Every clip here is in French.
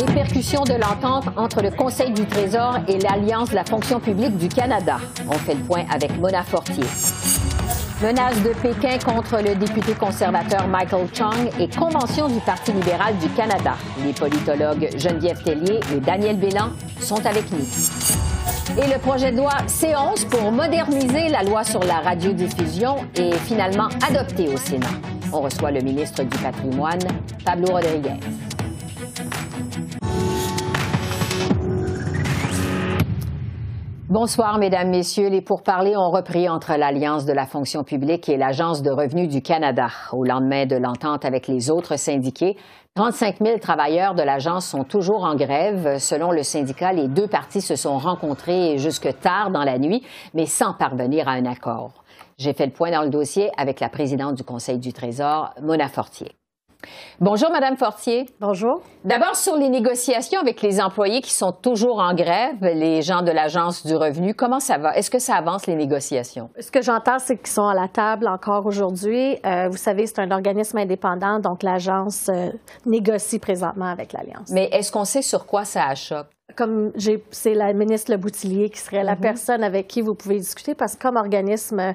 Soir, Répercussion de l'entente entre le Conseil du Trésor et l'Alliance de la fonction publique du Canada. On fait le point avec Mona Fortier. Menace de Pékin contre le député conservateur Michael Chung et convention du Parti libéral du Canada. Les politologues Geneviève Tellier et Daniel Bélan sont avec nous. Et le projet de loi C11 pour moderniser la loi sur la radiodiffusion est finalement adopté au Sénat. On reçoit le ministre du Patrimoine, Pablo Rodriguez. Bonsoir, Mesdames, Messieurs. Les pourparlers ont repris entre l'Alliance de la fonction publique et l'Agence de revenus du Canada. Au lendemain de l'entente avec les autres syndiqués, 35 000 travailleurs de l'agence sont toujours en grève. Selon le syndicat, les deux parties se sont rencontrés jusque tard dans la nuit, mais sans parvenir à un accord. J'ai fait le point dans le dossier avec la présidente du Conseil du Trésor, Mona Fortier. Bonjour, Madame Fortier. Bonjour. D'abord, sur les négociations avec les employés qui sont toujours en grève, les gens de l'Agence du revenu, comment ça va? Est-ce que ça avance les négociations? Ce que j'entends, c'est qu'ils sont à la table encore aujourd'hui. Euh, vous savez, c'est un organisme indépendant, donc l'Agence euh, négocie présentement avec l'Alliance. Mais est-ce qu'on sait sur quoi ça achoppe? Comme c'est la ministre Le Boutillier qui serait la mm-hmm. personne avec qui vous pouvez discuter parce que comme organisme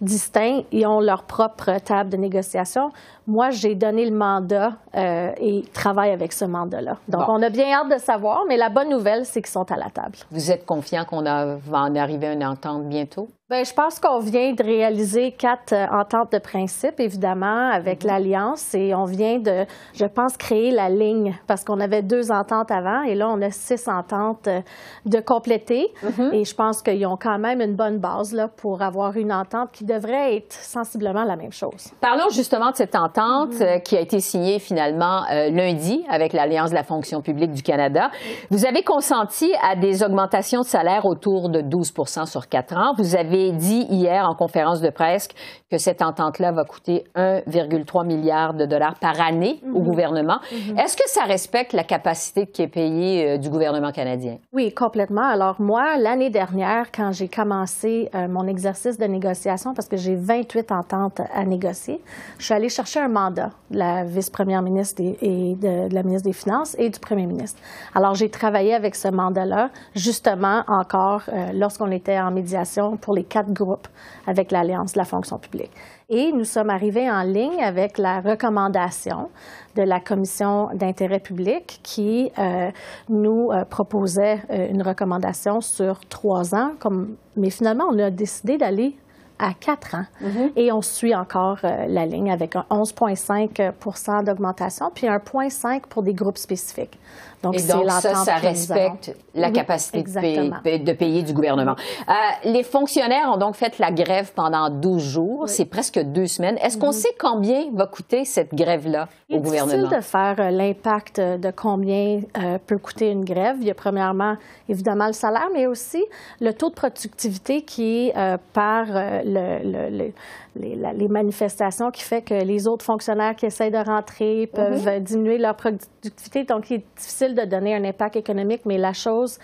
distinct, ils ont leur propre table de négociation. Moi, j'ai donné le mandat euh, et travaille avec ce mandat-là. Donc, on a bien hâte de savoir, mais la bonne nouvelle, c'est qu'ils sont à la table. Vous êtes confiant qu'on va en arriver à une entente bientôt? Bien, je pense qu'on vient de réaliser quatre euh, ententes de principe, évidemment, avec mm-hmm. l'Alliance, et on vient de, je pense, créer la ligne, parce qu'on avait deux ententes avant, et là, on a six ententes euh, de compléter. Mm-hmm. Et je pense qu'ils ont quand même une bonne base là, pour avoir une entente qui devrait être sensiblement la même chose. Parlons justement de cette entente mm-hmm. euh, qui a été signée finalement lundi avec l'Alliance de la fonction publique du Canada. Vous avez consenti à des augmentations de salaire autour de 12% sur quatre ans. Vous avez dit hier en conférence de presse que cette entente-là va coûter 1,3 milliard de dollars par année au mhm. gouvernement. Mhm. Est-ce que ça respecte la capacité qui est payée euh, du gouvernement canadien? Oui, complètement. Alors moi, l'année dernière, quand j'ai commencé euh, mon exercice de négociation, parce que j'ai 28 ententes à négocier, je suis allée chercher un mandat de la vice-première ministre et de, la ministre des Finances et du premier ministre. Alors j'ai travaillé avec ce mandat-là, justement encore euh, lorsqu'on était en médiation pour les quatre groupes avec l'Alliance de la fonction publique. Et nous sommes arrivés en ligne avec la recommandation de la Commission d'intérêt public qui euh, nous euh, proposait euh, une recommandation sur trois ans. Comme, mais finalement, on a décidé d'aller à quatre ans. Mm-hmm. Et on suit encore la ligne avec un 11,5 d'augmentation, puis un 0,5 pour des groupes spécifiques. Donc, Et donc, ça, ça respecte la capacité de payer, du gouvernement. Euh, les fonctionnaires ont donc fait la grève pendant 12 jours. C'est presque deux semaines. Est-ce qu'on mhm. sait combien va coûter cette grève-là au gouvernement? C'est difficile de faire euh, l'impact de combien euh, peut coûter une grève. Il y a premièrement, évidemment, le salaire, mais aussi le taux de productivité qui est par le les, manifestations qui fait que les autres fonctionnaires qui essayent de rentrer peuvent mhm. diminuer leur productivité. Donc, il est difficile de donner un impact économique, mais la chose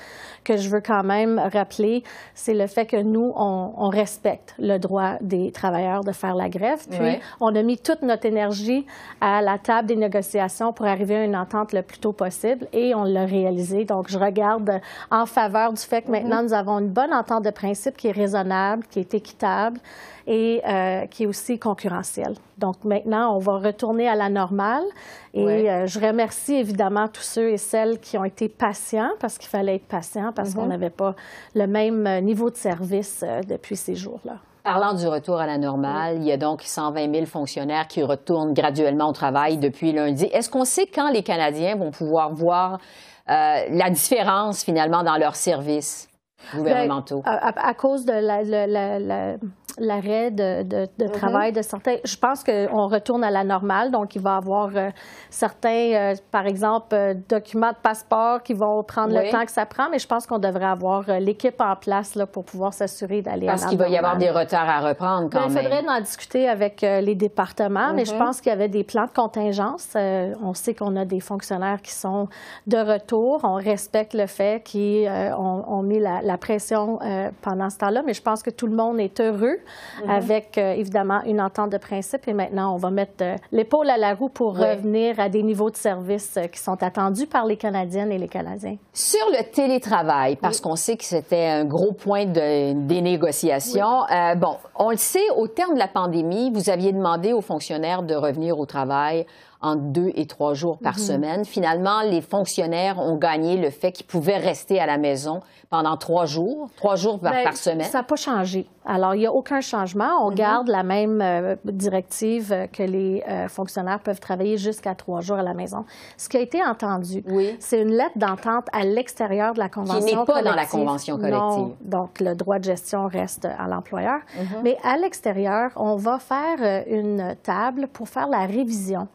que je veux quand même rappeler, c'est le fait que nous, on, respecte le droit des travailleurs de faire la grève. Puis, on a mis toute notre énergie à la table des négociations pour arriver à une entente le plus tôt possible et on l'a réalisé. Donc, je regarde en faveur du fait que maintenant, nous avons une bonne entente de principe qui est raisonnable, qui est équitable et euh, qui est aussi concurrentielle. Donc maintenant, on va retourner à la normale. Et euh, je remercie évidemment tous ceux et celles qui ont été patients, parce qu'il fallait être patient, parce qu'on mm-hmm. n'avait pas le même euh, niveau de service depuis ces jours-là. Parlant du retour à la normale, il y a donc 120 000 fonctionnaires qui retournent graduellement au travail depuis lundi. Est-ce qu'on sait quand les Canadiens vont pouvoir voir la différence finalement dans leur service? Gouvernementaux? à, cause de la l'arrêt de, de, mm-hmm. travail de certains. Je pense qu'on retourne à la normale, donc il va y avoir euh, certains, euh, par exemple, euh, documents de passeport qui vont prendre le temps que ça prend, mais je pense qu'on devrait avoir l'équipe en place là, pour pouvoir s'assurer d'aller à Parce qu'il va y avoir des retards à reprendre quand même. Il faudrait en discuter avec les départements, mais je mm-hmm. pense qu'il y avait des plans de contingence. on sait qu'on a des fonctionnaires qui sont de retour. On respecte le fait qu'ils ont, mis la, la pression pendant ce temps-là, mais je pense que tout le monde est heureux Mhm. avec euh, évidemment une entente de principe. Et maintenant, on va mettre euh, l'épaule à la roue pour revenir à des niveaux de service euh, qui sont attendus par les Canadiennes et les Canadiens. Sur le télétravail, parce qu'on sait que c'était un gros point de, des négociations. bon, on le sait, au terme de la pandémie, vous aviez demandé aux fonctionnaires de revenir au travail en deux et trois jours par mhm. semaine. Finalement, les fonctionnaires ont gagné le fait qu'ils pouvaient rester à la maison pendant trois jours, trois jours par, ben, semaine. Ça n'a pas changé. Alors, il n'y a aucun changement. On mhm. garde la même euh, directive que les euh, fonctionnaires peuvent travailler jusqu'à trois jours à la maison. Ce qui a été entendu, c'est une lettre d'entente à l'extérieur de la convention Qui n'est pas dans la convention collective. donc, le droit de gestion reste à l'employeur. Mhm. Mais à l'extérieur, on va faire euh, une table pour faire la révision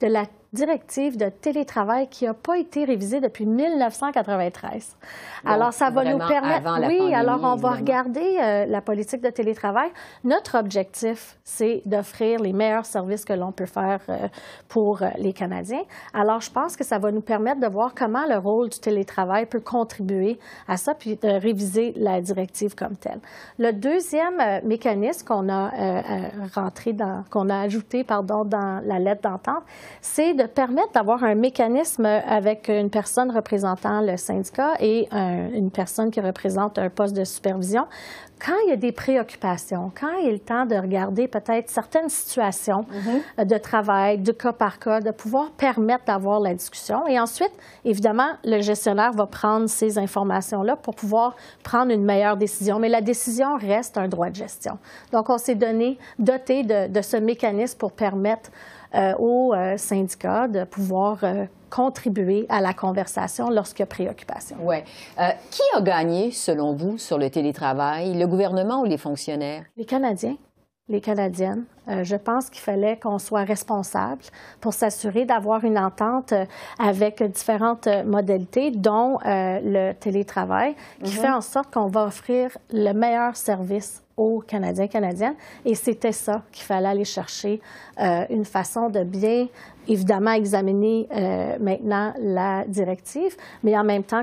de la directive de télétravail qui n'a pas été révisée depuis 1993. alors, ça va nous permettre... Oui, alors on va regarder euh, la politique de télétravail. Notre objectif, c'est d'offrir les meilleurs services que l'on peut faire euh, pour euh, les Canadiens. Alors, je pense que ça va nous permettre de voir comment le rôle du télétravail peut contribuer à ça, puis de réviser la directive comme telle. Le deuxième mécanisme qu'on a rentré dans, qu'on a ajouté, pardon, dans la lettre d'entente, c'est de permettre d'avoir un mécanisme avec une personne représentant le syndicat et une personne qui représente un poste de supervision quand il y a des préoccupations, quand il est le temps de regarder peut-être certaines situations mm-hmm. de travail, de cas par cas, de pouvoir permettre d'avoir la discussion. Et ensuite, évidemment, le gestionnaire va prendre ces informations-là pour pouvoir prendre une meilleure décision. Mais la décision reste un droit de gestion. Donc, on s'est donné, doté de, de ce mécanisme pour permettre euh, aux euh, syndicats de pouvoir euh, contribuer à la conversation lorsqu'il y a préoccupation. Oui. qui a gagné, selon vous, sur le télétravail, le gouvernement ou les fonctionnaires? Les Canadiens les Canadiennes. je pense qu'il fallait qu'on soit responsable pour s'assurer d'avoir une entente avec différentes modalités, dont le télétravail, qui mm-hmm. fait en sorte qu'on va offrir le meilleur service aux Canadiens, Canadiennes. Et c'était ça qu'il fallait aller chercher, euh, une façon de bien évidemment examiner euh, maintenant la directive, mais en même temps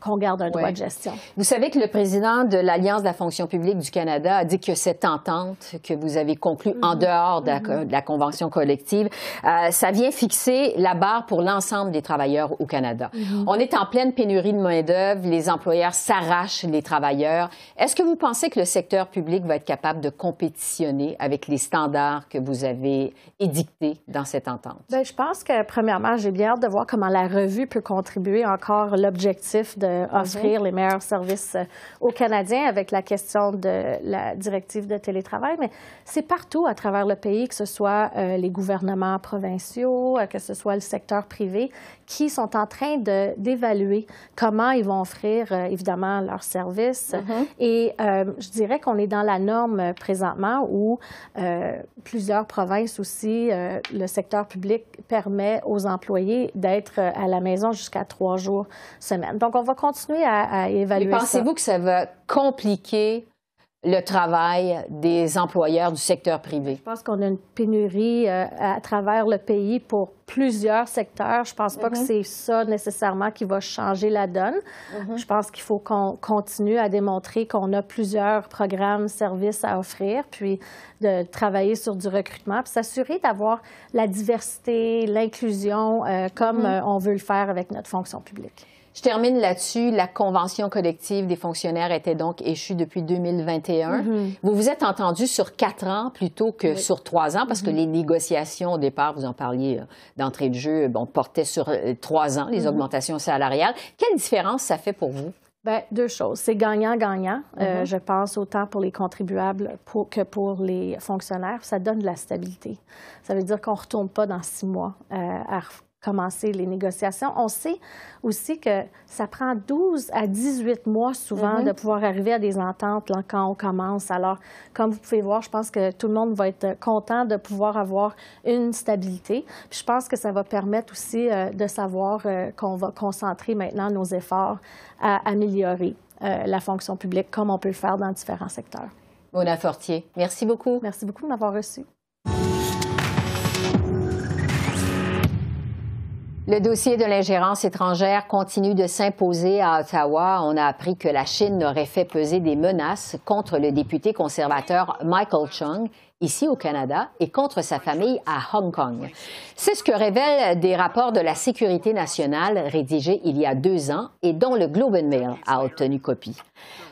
qu'on garde un droit de gestion. Vous savez que le président de l'Alliance de la fonction publique du Canada a dit que cette entente que vous avez conclue en mm-hmm. dehors mm-hmm. de la, convention collective, euh, ça vient fixer la barre pour l'ensemble des travailleurs au Canada. Mm-hmm. On est en pleine pénurie de main-d'œuvre, les employeurs s'arrachent les travailleurs. Est-ce que vous pensez que le secteur public va être capable de compétitionner avec les standards que vous avez édictés dans cette entente? Bien, je pense que, premièrement, j'ai bien hâte de voir comment la revue peut contribuer encore l'objectif d'offrir mhm. les meilleurs services euh, aux Canadiens avec la question de la directive de télétravail. Mais c'est partout à travers le pays, que ce soit euh, les gouvernements provinciaux, euh, que ce soit le secteur privé, qui sont en train d'évaluer comment ils vont offrir, évidemment, leurs services. Mhm. Et je dirais qu'on est dans la norme présentement où plusieurs provinces aussi, le secteur public permet aux employés d'être à la maison jusqu'à trois jours semaine. Donc, on va continuer à, évaluer Mais pensez-vous que ça va compliquer le travail des employeurs du secteur privé? Je pense qu'on a une pénurie euh, à travers le pays pour plusieurs secteurs. Je ne pense pas que mm-hmm. c'est ça nécessairement qui va changer la donne. Mm-hmm. Je pense qu'il faut qu'on continue à démontrer qu'on a plusieurs programmes, services à offrir, puis de travailler sur du recrutement, puis s'assurer d'avoir la diversité, l'inclusion, euh, comme mm-hmm. euh, on veut le faire avec notre fonction publique. Je termine là-dessus. La convention collective des fonctionnaires était donc échue depuis 2021. Mm-hmm. Vous vous êtes entendu sur quatre ans plutôt que sur trois ans parce que mm-hmm. les négociations au départ, vous en parliez euh, d'entrée de jeu, bon, portaient sur euh, trois ans les mm-hmm. augmentations salariales. Quelle différence ça fait pour vous? Bien, deux choses. C'est gagnant-gagnant, euh, je pense, autant pour les contribuables que pour les fonctionnaires. Ça donne de la stabilité. Ça veut dire qu'on ne retourne pas dans six mois à commencer les négociations. On sait aussi que ça prend 12 à 18 mois souvent mm-hmm. de pouvoir arriver à des ententes quand on commence. Alors, comme vous pouvez voir, je pense que tout le monde va être content de pouvoir avoir une stabilité. je pense que ça va permettre aussi euh, de savoir euh, qu'on va concentrer maintenant nos efforts à améliorer euh, la fonction publique comme on peut le faire dans différents secteurs. Mona Fortier, merci beaucoup. Merci beaucoup de m'avoir reçu. Le dossier de l'ingérence étrangère continue de s'imposer à Ottawa. On a appris que la Chine aurait fait peser des menaces contre le député conservateur Michael Chung ici au Canada et contre sa famille à Hong Kong. C'est ce que révèlent des rapports de la Sécurité nationale rédigés il y a deux ans et dont le Globe and Mail a obtenu copie.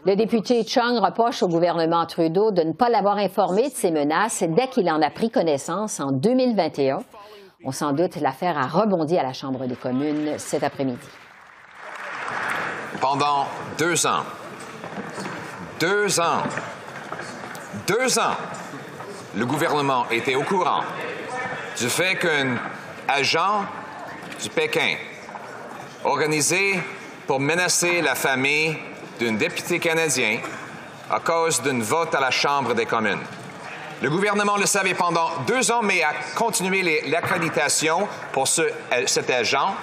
Le député Chung reproche au gouvernement Trudeau de ne pas l'avoir informé de ces menaces dès qu'il en a pris connaissance en 2021 on s'en doute, l'affaire a rebondi à la Chambre des communes cet après-midi. Pendant deux ans, deux ans, deux ans, le gouvernement était au courant du fait qu'un agent du Pékin organisé pour menacer la famille d'un député canadien à cause d'un vote à la Chambre des communes le gouvernement le savait pendant deux ans, mais a continué l'accréditation pour ce, euh, cet agent,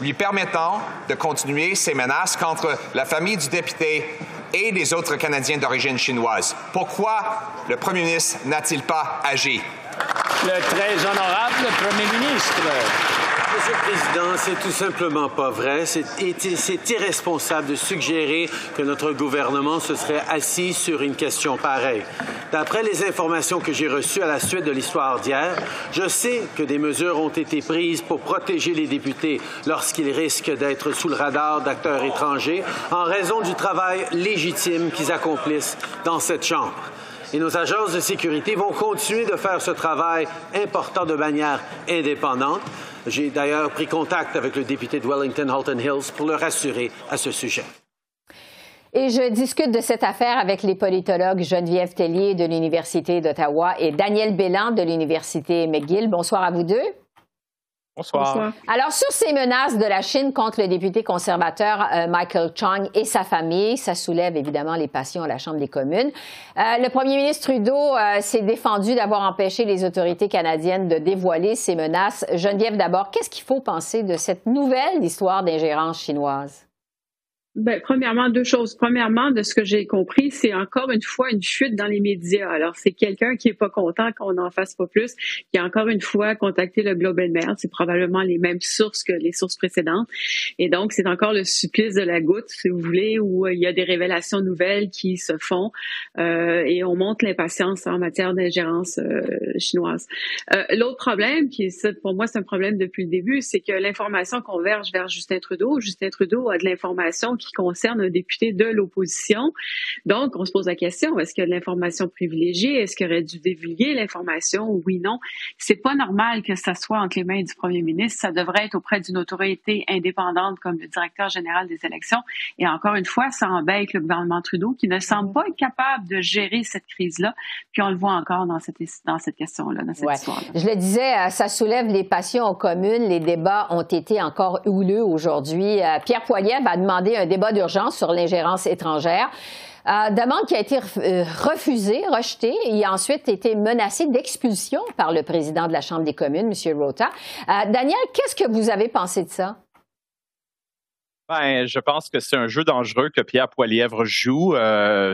lui permettant de continuer ses menaces contre la famille du député et les autres Canadiens d'origine chinoise. Pourquoi le premier ministre n'a-t-il pas agi? Le très honorable premier ministre. Monsieur le Président, c'est tout simplement pas vrai. C'est irresponsable de suggérer que notre gouvernement se serait assis sur une question pareille. D'après les informations que j'ai reçues à la suite de l'histoire d'hier, je sais que des mesures ont été prises pour protéger les députés lorsqu'ils risquent d'être sous le radar d'acteurs étrangers en raison du travail légitime qu'ils accomplissent dans cette Chambre. Et nos agences de sécurité vont continuer de faire ce travail important de manière indépendante. J'ai d'ailleurs pris contact avec le député de Wellington-Halton Hills pour le rassurer à ce sujet. Et je discute de cette affaire avec les politologues Geneviève Tellier de l'Université d'Ottawa et Daniel Bélan de l'Université McGill. Bonsoir à vous deux. Bonsoir. Alors, sur ces menaces de la Chine contre le député conservateur euh, Michael Chung et sa famille, ça soulève évidemment les passions à la Chambre des communes. Euh, le premier ministre Trudeau euh, s'est défendu d'avoir empêché les autorités canadiennes de dévoiler ces menaces. Geneviève, d'abord, qu'est-ce qu'il faut penser de cette nouvelle histoire d'ingérence chinoise? Ben, premièrement, deux choses. Premièrement, de ce que j'ai compris, c'est encore une fois une chute dans les médias. Alors, c'est quelqu'un qui est pas content qu'on n'en fasse pas plus, qui a encore une fois contacté le Globe and Mail. C'est probablement les mêmes sources que les sources précédentes. Et donc, c'est encore le supplice de la goutte, si vous voulez, où euh, il y a des révélations nouvelles qui se font euh, et on montre l'impatience en matière d'ingérence euh, chinoise. L'autre problème, qui pour moi, c'est un problème depuis le début, c'est que l'information converge vers Justin Trudeau. Justin Trudeau a de l'information concerne un député de l'opposition. Donc, on se pose la question, est-ce qu'il y a de l'information privilégiée? Est-ce qu'il aurait dû divulguer l'information? Oui, non. C'est pas normal que ça soit entre les mains du premier ministre. Ça devrait être auprès d'une autorité indépendante comme le directeur général des élections. Et encore une fois, ça embête le gouvernement Trudeau qui ne semble pas être capable de gérer cette crise-là. Puis on le voit encore dans cette, dans cette question-là, dans cette histoire Je le disais, euh, ça soulève les passions communes. Les débats ont été encore houleux aujourd'hui. Euh, Pierre Poilievre a demandé un débat d'urgence sur l'ingérence étrangère. Euh, demande qui a été euh, refusée, rejetée et a ensuite été menacée d'expulsion par le président de la Chambre des communes, M. Rota. Euh, Daniel, qu'est-ce que vous avez pensé de ça? Ben, je pense que c'est un jeu dangereux que Pierre Poilièvre joue.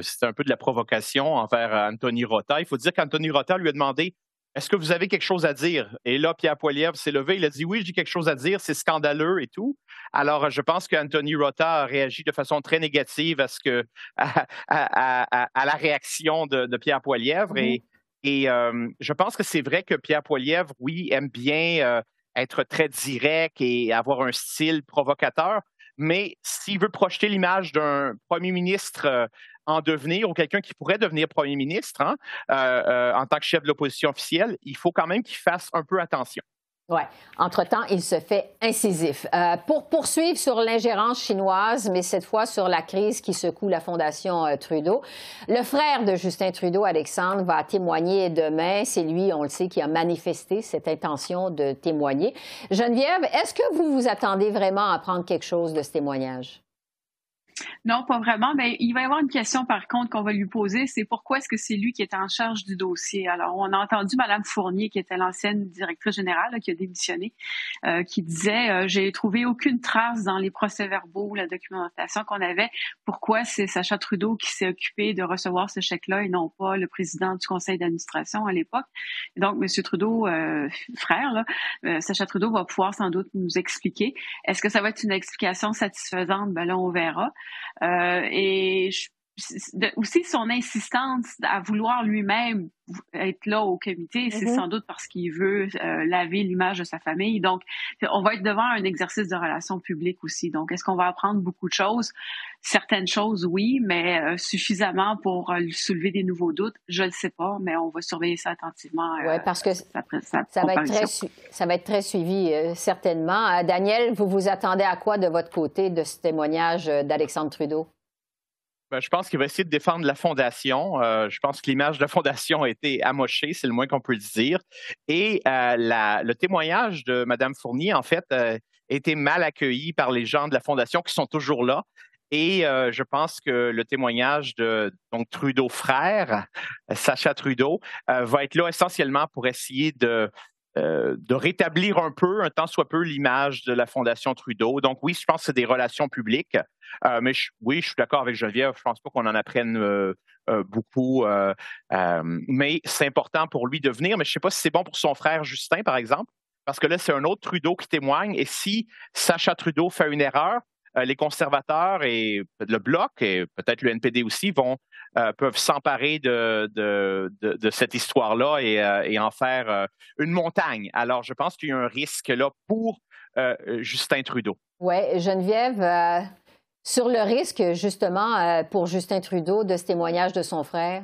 c'est un peu de la provocation envers Anthony Rota. Il faut dire qu'Anthony Rota lui a demandé est-ce que vous avez quelque chose à dire? Et là, Pierre Poilievre s'est levé, il a dit oui, j'ai quelque chose à dire, c'est scandaleux et tout. Alors, je pense qu'Anthony Rota a réagi de façon très négative à ce que à, la réaction de, Pierre Poilievre. Et, mm-hmm. euh, je pense que c'est vrai que Pierre Poilievre, oui, aime bien euh, être très direct et avoir un style provocateur. Mais s'il veut projeter l'image d'un premier ministre euh, en devenir ou quelqu'un qui pourrait devenir premier ministre hein, euh, euh, en tant que chef de l'opposition officielle, il faut quand même qu'il fasse un peu attention. Oui. Entre-temps, il se fait incisif. Euh, pour poursuivre sur l'ingérence chinoise, mais cette fois sur la crise qui secoue la Fondation Trudeau, le frère de Justin Trudeau, Alexandre, va témoigner demain. C'est lui, on le sait, qui a manifesté cette intention de témoigner. Geneviève, est-ce que vous vous attendez vraiment à prendre quelque chose de ce témoignage? Non, pas vraiment. Mais il va y avoir une question, par contre, qu'on va lui poser. C'est pourquoi est-ce que c'est lui qui est en charge du dossier? Alors, on a entendu Mme Fournier, qui était l'ancienne directrice générale, qui a démissionné, euh, qui disait euh, J'ai trouvé aucune trace dans les procès-verbaux, la documentation qu'on avait. Pourquoi c'est Sacha Trudeau qui s'est occupé de recevoir ce chèque-là et non pas le président du conseil d'administration à l'époque? Donc, M. Trudeau, euh, frère, Sacha Trudeau va pouvoir sans doute nous expliquer. Est-ce que ça va être une explication satisfaisante? Ben là, on verra. Euh, et aussi son insistance à vouloir lui-même être là au comité, c'est mm-hmm. sans doute parce qu'il veut euh, laver l'image de sa famille. Donc, on va être devant un exercice de relations publiques aussi. Donc, est-ce qu'on va apprendre beaucoup de choses? Certaines choses, oui, mais euh, suffisamment pour lui soulever des nouveaux doutes, je ne le sais pas, mais on va surveiller ça attentivement. oui, parce que ça, va être très, ça va être très suivi, certainement. Daniel, vous vous attendez à quoi de votre côté de ce témoignage d'Alexandre Trudeau? Ben, je pense qu'il va essayer de défendre la fondation. Euh, je pense que l'image de la fondation a été amochée, c'est le moins qu'on peut le dire. Et euh, le témoignage de Mme Fournier, en fait, euh, a été mal accueilli par les gens de la fondation qui sont toujours là. Et je pense que le témoignage de Trudeau frère, Sacha Trudeau, va être là essentiellement pour essayer de euh, de rétablir un peu, un tant soit peu, l'image de la Fondation Trudeau. Donc oui, je pense que c'est des relations publiques. Euh, mais oui, je suis d'accord avec Geneviève. Je pense pas qu'on en apprenne euh, beaucoup. mais c'est important pour lui de venir. Mais je sais pas si c'est bon pour son frère Justin, par exemple, parce que là, c'est un autre Trudeau qui témoigne. Et si Sacha Trudeau fait une erreur, les conservateurs et le Bloc et peut-être le NPD aussi vont euh, peuvent s'emparer de, de, cette histoire-là et, euh, et, en faire euh, une montagne. Alors, je pense qu'il y a un risque là pour Justin Trudeau. Oui, Geneviève, sur le risque justement pour Justin Trudeau de ce témoignage de son frère?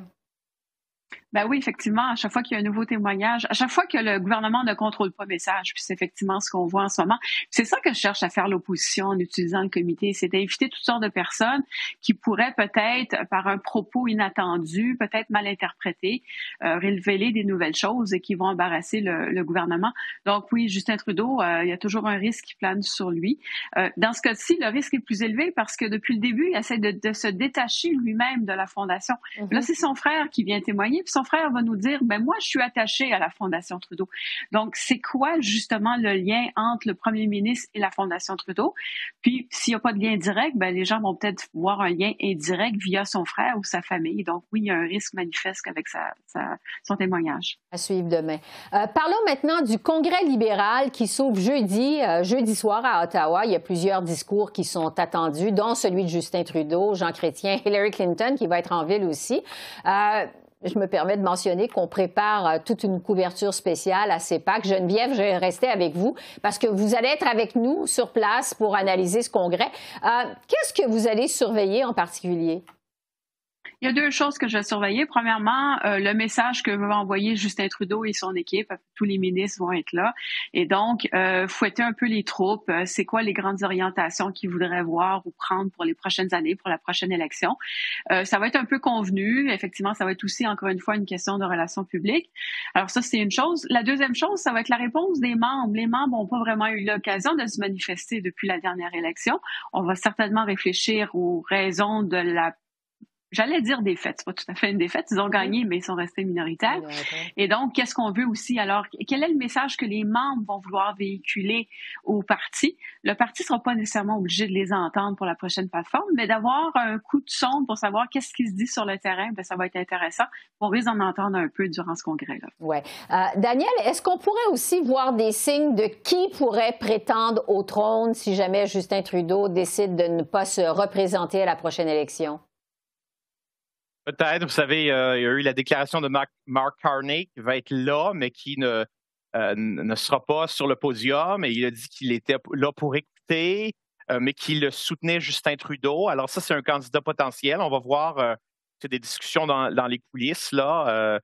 Ben oui, effectivement, à chaque fois qu'il y a un nouveau témoignage, à chaque fois que le gouvernement ne contrôle pas le message, puis c'est effectivement ce qu'on voit en ce moment. C'est ça que je cherche à faire l'opposition en utilisant le comité, c'est d'inviter toutes sortes de personnes qui pourraient peut-être, par un propos inattendu, peut-être mal interprété, euh, révéler des nouvelles choses et qui vont embarrasser le, gouvernement. Donc oui, Justin Trudeau, euh, il y a toujours un risque qui plane sur lui. Euh, dans ce cas-ci, le risque est plus élevé parce que depuis le début, il essaie de, se détacher lui-même de la fondation. Mm-hmm. Là, c'est son frère qui vient témoigner, son frère va nous dire, ben moi, je suis attaché à la Fondation Trudeau. Donc, c'est quoi justement le lien entre le premier ministre et la Fondation Trudeau? Puis, s'il n'y a pas de lien direct, ben les gens vont peut-être voir un lien indirect via son frère ou sa famille. Donc, oui, il y a un risque manifeste avec son témoignage. À suivre demain. Euh, parlons maintenant du Congrès libéral qui s'ouvre jeudi, euh, jeudi soir à Ottawa. Il y a plusieurs discours qui sont attendus, dont celui de Justin Trudeau, Jean Chrétien, Hillary Clinton qui va être en ville aussi. Euh, je me permets de mentionner qu'on prépare euh, toute une couverture spéciale à CEPAC. Geneviève, je vais rester avec vous parce que vous allez être avec nous sur place pour analyser ce congrès. Euh, qu'est-ce que vous allez surveiller en particulier? Il y a deux choses que je vais surveiller. Premièrement, euh, le message que va envoyer Justin Trudeau et son équipe. Tous les ministres vont être là. Et donc, euh, fouetter un peu les troupes. Euh, c'est quoi les grandes orientations qu'ils voudraient voir ou prendre pour les prochaines années, pour la prochaine élection? Euh, ça va être un peu convenu. Effectivement, ça va être aussi, encore une fois, une question de relations publiques. Alors ça, c'est une chose. La deuxième chose, ça va être la réponse des membres. Les membres n'ont pas vraiment eu l'occasion de se manifester depuis la dernière élection. On va certainement réfléchir aux raisons de la j'allais dire défaite, c'est pas tout à fait une défaite, ils ont gagné, mais ils sont restés minoritaires. Et donc, qu'est-ce qu'on veut aussi? Alors? Quel est le message que les membres vont vouloir véhiculer au parti? Le parti sera pas nécessairement obligé de les entendre pour la prochaine plateforme, mais d'avoir un coup de sonde pour savoir qu'est-ce qui se dit sur le terrain, ben, ça va être intéressant. On risque d'en entendre un peu durant ce congrès-là. Ouais. Euh, Daniel, est-ce qu'on pourrait aussi voir des signes de qui pourrait prétendre au trône si jamais Justin Trudeau décide de ne pas se représenter à la prochaine élection? Peut-être. Vous savez, euh, il y a eu la déclaration de Mark, Carney qui va être là, mais qui ne, euh, ne sera pas sur le podium. Il a dit qu'il était là pour écouter, euh, mais qu'il soutenait Justin Trudeau. Alors ça, c'est un candidat potentiel. On va voir. des discussions dans, dans, les coulisses là.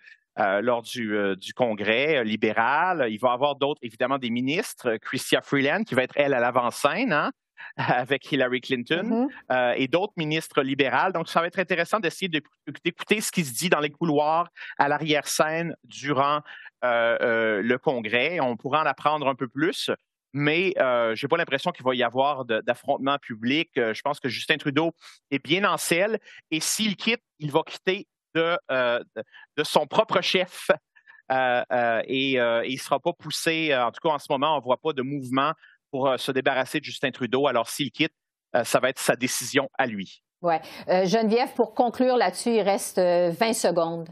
lors du, du, congrès libéral. Il va y avoir d'autres, évidemment, des ministres. Chrystia Freeland, qui va être, elle, à l'avant-scène, hein, avec Hillary Clinton, mm-hmm. et d'autres ministres libérales. Donc, ça va être intéressant d'essayer d'écouter ce qui se dit dans les couloirs, à l'arrière-scène, durant le congrès. On pourra en apprendre un peu plus mais euh, je n'ai pas l'impression qu'il va y avoir d'affrontement public. Euh, je pense que Justin Trudeau est bien en selle et s'il quitte, il va quitter de, euh, son propre chef et, il ne sera pas poussé. En tout cas, en ce moment, on ne voit pas de mouvement pour se débarrasser de Justin Trudeau. Alors, s'il quitte, ça va être sa décision à lui. Oui. Geneviève, pour conclure là-dessus, il reste 20 secondes.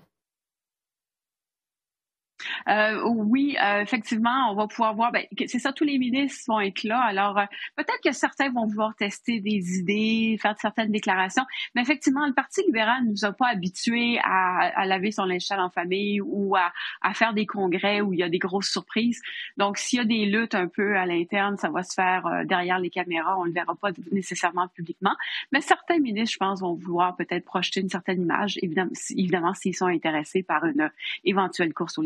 Euh, oui, euh, effectivement, on va pouvoir voir. Ben, c'est ça, tous les ministres vont être là. Alors, euh, peut-être que certains vont vouloir tester des idées, faire certaines déclarations. Mais effectivement, le Parti libéral ne nous a pas habitués à, laver son linge en famille ou à, faire des congrès où il y a des grosses surprises. Donc, s'il y a des luttes un peu à l'interne, ça va se faire derrière les caméras. On ne le verra pas nécessairement publiquement. Mais certains ministres, je pense, vont vouloir peut-être projeter une certaine image, évidemment, s'ils sont intéressés par une éventuelle course au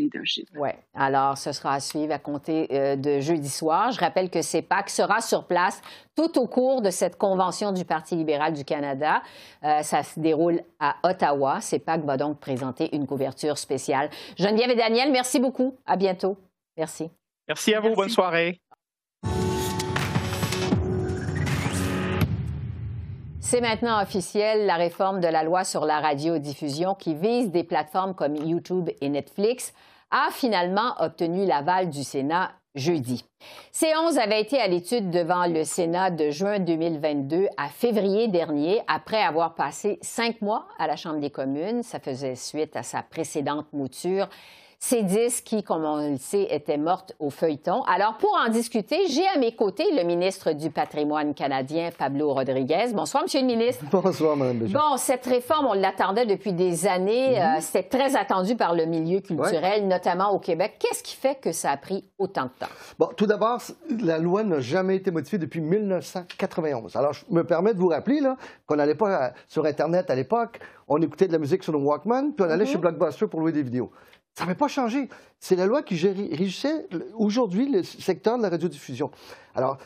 Oui. Alors, ce sera à suivre à compter euh, de jeudi soir. Je rappelle que CEPAC sera sur place tout au cours de cette convention du Parti libéral du Canada. Euh, ça se déroule à Ottawa. CEPAC va donc présenter une couverture spéciale. Geneviève et Daniel, merci beaucoup. À bientôt. Merci. Merci à vous. Bonne soirée. C'est maintenant officiel, la réforme de la loi sur la radiodiffusion qui vise des plateformes comme YouTube et Netflix a finalement obtenu l'aval du Sénat jeudi. C11 avait été à l'étude devant le Sénat de juin 2022 à février dernier, après avoir passé cinq mois à la Chambre des communes. Ça faisait suite à sa précédente mouture. Ces disques qui, comme on le sait, étaient mortes au feuilleton. Alors, pour en discuter, j'ai à mes côtés le ministre du patrimoine canadien, Pablo Rodriguez. Bonsoir, Monsieur le ministre. Bonsoir, Mme Béjean. Bon, cette réforme, on l'attendait depuis des années. Mhm. Euh, c'était très attendu par le milieu culturel, notamment au Québec. Qu'est-ce qui fait que ça a pris autant de temps? Bon, tout d'abord, la loi n'a jamais été modifiée depuis 1991. Alors, je me permets de vous rappeler qu'on n'allait pas euh, sur Internet à l'époque. On écoutait de la musique sur le Walkman, puis on allait mhm. chez Blockbuster pour louer des vidéos. Ça n'avait pas changé. C'est la loi qui régissait aujourd'hui le secteur de la radiodiffusion. Alors,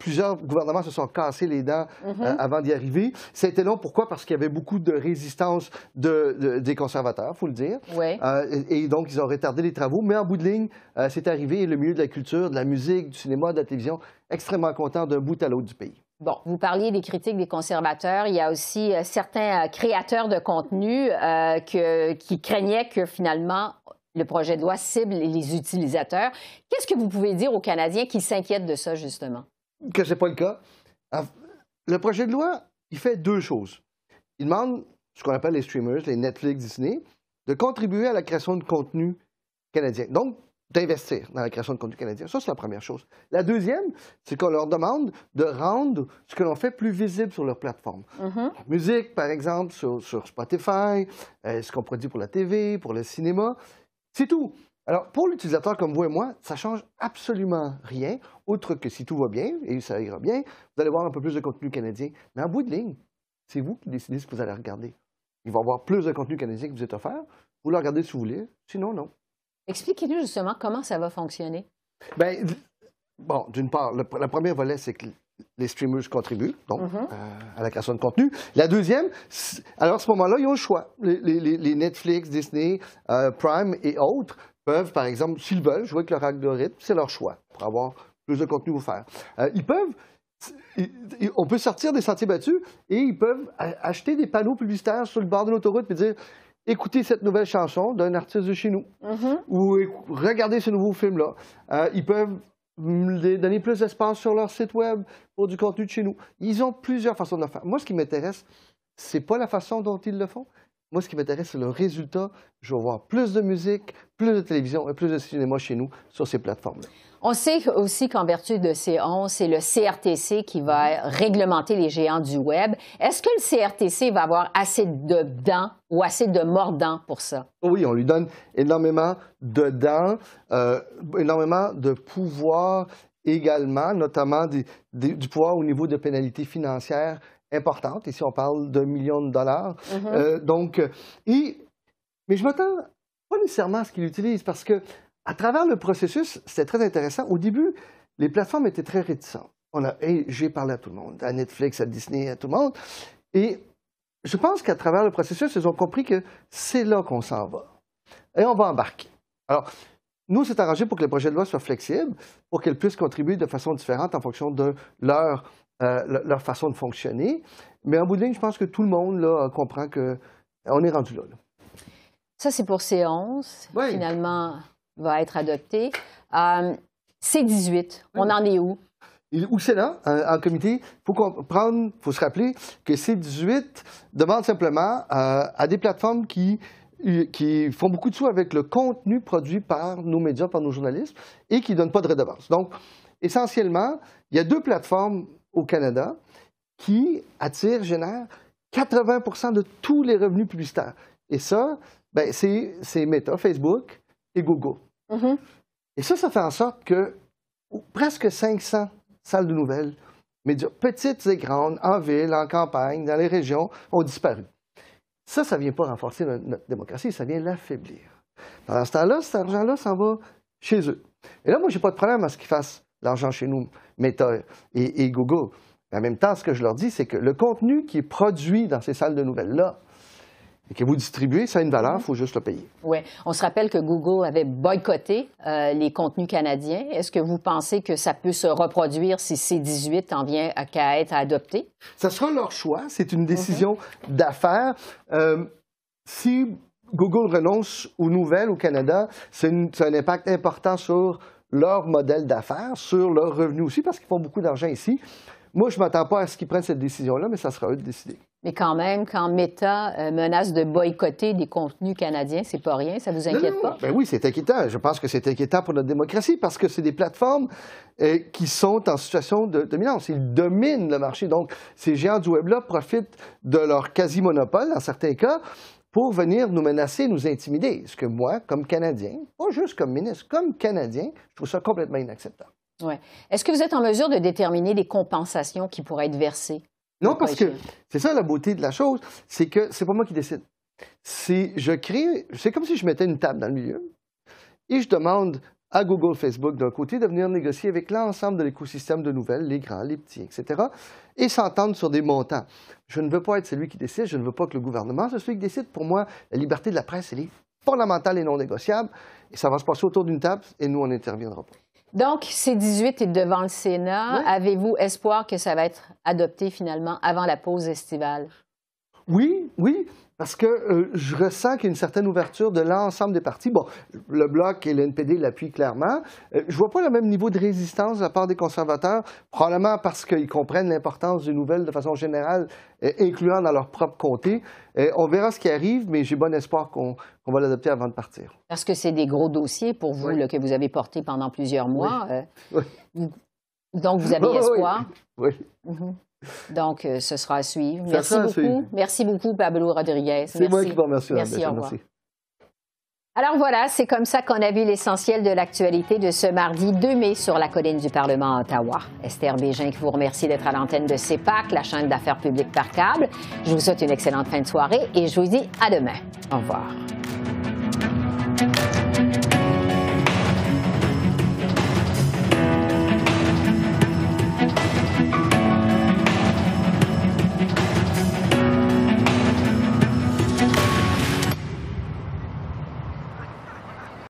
plusieurs gouvernements se sont cassés les dents euh, mm-hmm. avant d'y arriver. Ça a été long. Pourquoi? Parce qu'il y avait beaucoup de résistance des conservateurs, il faut le dire. Euh, et, donc, ils ont retardé les travaux. Mais en bout de ligne, euh, c'est arrivé le milieu de la culture, de la musique, du cinéma, de la télévision, extrêmement content d'un bout à l'autre du pays. Bon, vous parliez des critiques des conservateurs. Il y a aussi euh, certains euh, créateurs de contenu euh, qui craignaient que finalement le projet de loi cible les utilisateurs. Qu'est-ce que vous pouvez dire aux Canadiens qui s'inquiètent de ça, justement? Que ce n'est pas le cas. Le projet de loi, il fait deux choses. Il demande ce qu'on appelle les streamers, les Netflix, Disney, de contribuer à la création de contenu canadien. Donc, d'investir dans la création de contenu canadien. Ça, c'est la première chose. La deuxième, c'est qu'on leur demande de rendre ce que l'on fait plus visible sur leur plateforme. Mm-hmm. musique, par exemple, sur, Spotify, euh, ce qu'on produit pour la TV, pour le cinéma. C'est tout. Alors, pour l'utilisateur comme vous et moi, ça change absolument rien, outre que si tout va bien, et ça ira bien, vous allez voir un peu plus de contenu canadien. Mais en bout de ligne, c'est vous qui décidez ce que vous allez regarder. Il va y avoir plus de contenu canadien qui vous est offert. Vous le regardez si vous voulez, sinon, non. Expliquez-nous justement comment ça va fonctionner. Bien, bon, d'une part, le, premier volet, c'est que les streamers contribuent donc mm-hmm. euh, à la création de contenu. La deuxième, alors à ce moment-là, ils ont le choix. Les, Netflix, Disney, euh, Prime et autres peuvent, par exemple, s'ils veulent jouer avec leur algorithme, c'est leur choix pour avoir plus de contenu faire. Euh, ils peuvent on peut sortir des sentiers battus et ils peuvent acheter des panneaux publicitaires sur le bord de l'autoroute et dire écouter cette nouvelle chanson d'un artiste de chez nous mm-hmm. ou regarder ce nouveau film-là. Euh, ils peuvent donner plus d'espace sur leur site web pour du contenu de chez nous. Ils ont plusieurs façons de le faire. Moi, ce qui m'intéresse, c'est pas la façon dont ils le font. Moi, ce qui m'intéresse, c'est le résultat. Je veux voir plus de musique, plus de télévision et plus de cinéma chez nous sur ces plateformes-là. On sait aussi qu'en vertu de ces 11, c'est le CRTC qui va réglementer les géants du Web. Est-ce que le CRTC va avoir assez de dents ou assez de mordants pour ça? Oui, on lui donne énormément de dents, euh, énormément de pouvoir également, notamment du pouvoir au niveau de pénalités financières importantes. Ici, on parle de millions de dollars. Mm-hmm. Euh, donc, et, mais je m'attends pas nécessairement ce qu'ils utilisent parce que à travers le processus, c'était très intéressant. Au début, les plateformes étaient très réticentes. On a, j'ai parlé à tout le monde, à Netflix, à Disney, à tout le monde. Et je pense qu'à travers le processus, ils ont compris que c'est là qu'on s'en va. Et on va embarquer. Alors, nous, c'est arrangé pour que les projets de loi soient flexibles, pour qu'elles puissent contribuer de façon différente en fonction de leur, euh, leur façon de fonctionner. Mais en bout de ligne, je pense que tout le monde là, comprend qu'on est rendu là. Ça, c'est pour C11. Finalement, va être adopté. Euh, C18, on en est où? Où c'est là, en, comité, il faut comprendre, il faut se rappeler que C18 demande simplement euh, à des plateformes qui, qui font beaucoup de sous avec le contenu produit par nos médias, par nos journalistes, et qui ne donnent pas de redevance. Donc, essentiellement, il y a deux plateformes au Canada qui attirent, génèrent 80% de tous les revenus publicitaires. Et ça, ben, c'est Meta, Facebook et Google. Mm-hmm. Et ça, ça fait en sorte que presque 500 salles de nouvelles, médias, petites et grandes, en ville, en campagne, dans les régions, ont disparu. Ça, ça ne vient pas renforcer notre, démocratie, ça vient l'affaiblir. Pendant ce temps-là, cet argent-là s'en va chez eux. Et là, moi, je n'ai pas de problème à ce qu'ils fassent l'argent chez nous, Meta et Google. Mais en même temps, ce que je leur dis, c'est que le contenu qui est produit dans ces salles de nouvelles-là, et que vous distribuez, ça a une valeur, il faut juste le payer. Oui. On se rappelle que Google avait boycotté euh, les contenus canadiens. Est-ce que vous pensez que ça peut se reproduire si C-18 en vient à, être adopté? Ça sera leur choix. C'est une décision mhm. d'affaires. Euh, si Google renonce aux nouvelles au Canada, c'est un impact important sur leur modèle d'affaires, sur leurs revenus aussi, parce qu'ils font beaucoup d'argent ici. Moi, je ne m'attends pas à ce qu'ils prennent cette décision-là, mais ça sera eux de décider. Mais quand même, quand Meta euh, menace de boycotter des contenus canadiens, c'est pas rien, ça vous inquiète pas? Ben oui, c'est inquiétant. Je pense que c'est inquiétant pour notre démocratie parce que c'est des plateformes euh, qui sont en situation de dominance. Ils dominent le marché. Donc, ces géants du Web-là profitent de leur quasi-monopole, dans certains cas, pour venir nous menacer, nous intimider. Ce que moi, comme Canadien, pas juste comme ministre, comme Canadien, je trouve ça complètement inacceptable. Ouais. Est-ce que vous êtes en mesure de déterminer les compensations qui pourraient être versées? Non, parce que c'est ça la beauté de la chose, c'est que c'est pas moi qui décide. C'est je crée, c'est comme si je mettais une table dans le milieu et je demande à Google, Facebook d'un côté de venir négocier avec l'ensemble de l'écosystème de nouvelles, les grands, les petits, etc., et s'entendre sur des montants. Je ne veux pas être celui qui décide, je ne veux pas que le gouvernement soit celui qui décide. Pour moi, la liberté de la presse, elle est fondamentale et non négociable, et ça va se passer autour d'une table, et nous, on n'interviendra pas. Donc, C18 est devant le Sénat. Avez-vous espoir que ça va être adopté finalement avant la pause estivale? Oui, oui. Parce que euh, je ressens qu'il y a une certaine ouverture de l'ensemble des partis. Bon, le Bloc et le NPD l'appuient clairement. Euh, je ne vois pas le même niveau de résistance de la part des conservateurs, probablement parce qu'ils comprennent l'importance des nouvelles de façon générale, euh, incluant dans leur propre comté. on verra ce qui arrive, mais j'ai bon espoir qu'on va l'adopter avant de partir. Parce que c'est des gros dossiers pour vous que vous avez portés pendant plusieurs mois. donc, vous avez espoir. Oui. Mhm. Donc, euh, ce sera à suivre. Merci beaucoup. Merci beaucoup, Pablo Rodriguez. C'est moi qui vous remercie. Merci, au revoir. Alors voilà, c'est comme ça qu'on a vu l'essentiel de l'actualité de ce mardi 2 mai sur la colline du Parlement à Ottawa. Esther Bégin qui vous remercie d'être à l'antenne de CEPAC, la chaîne d'affaires publiques par câble. Je vous souhaite une excellente fin de soirée et je vous dis à demain. Au revoir.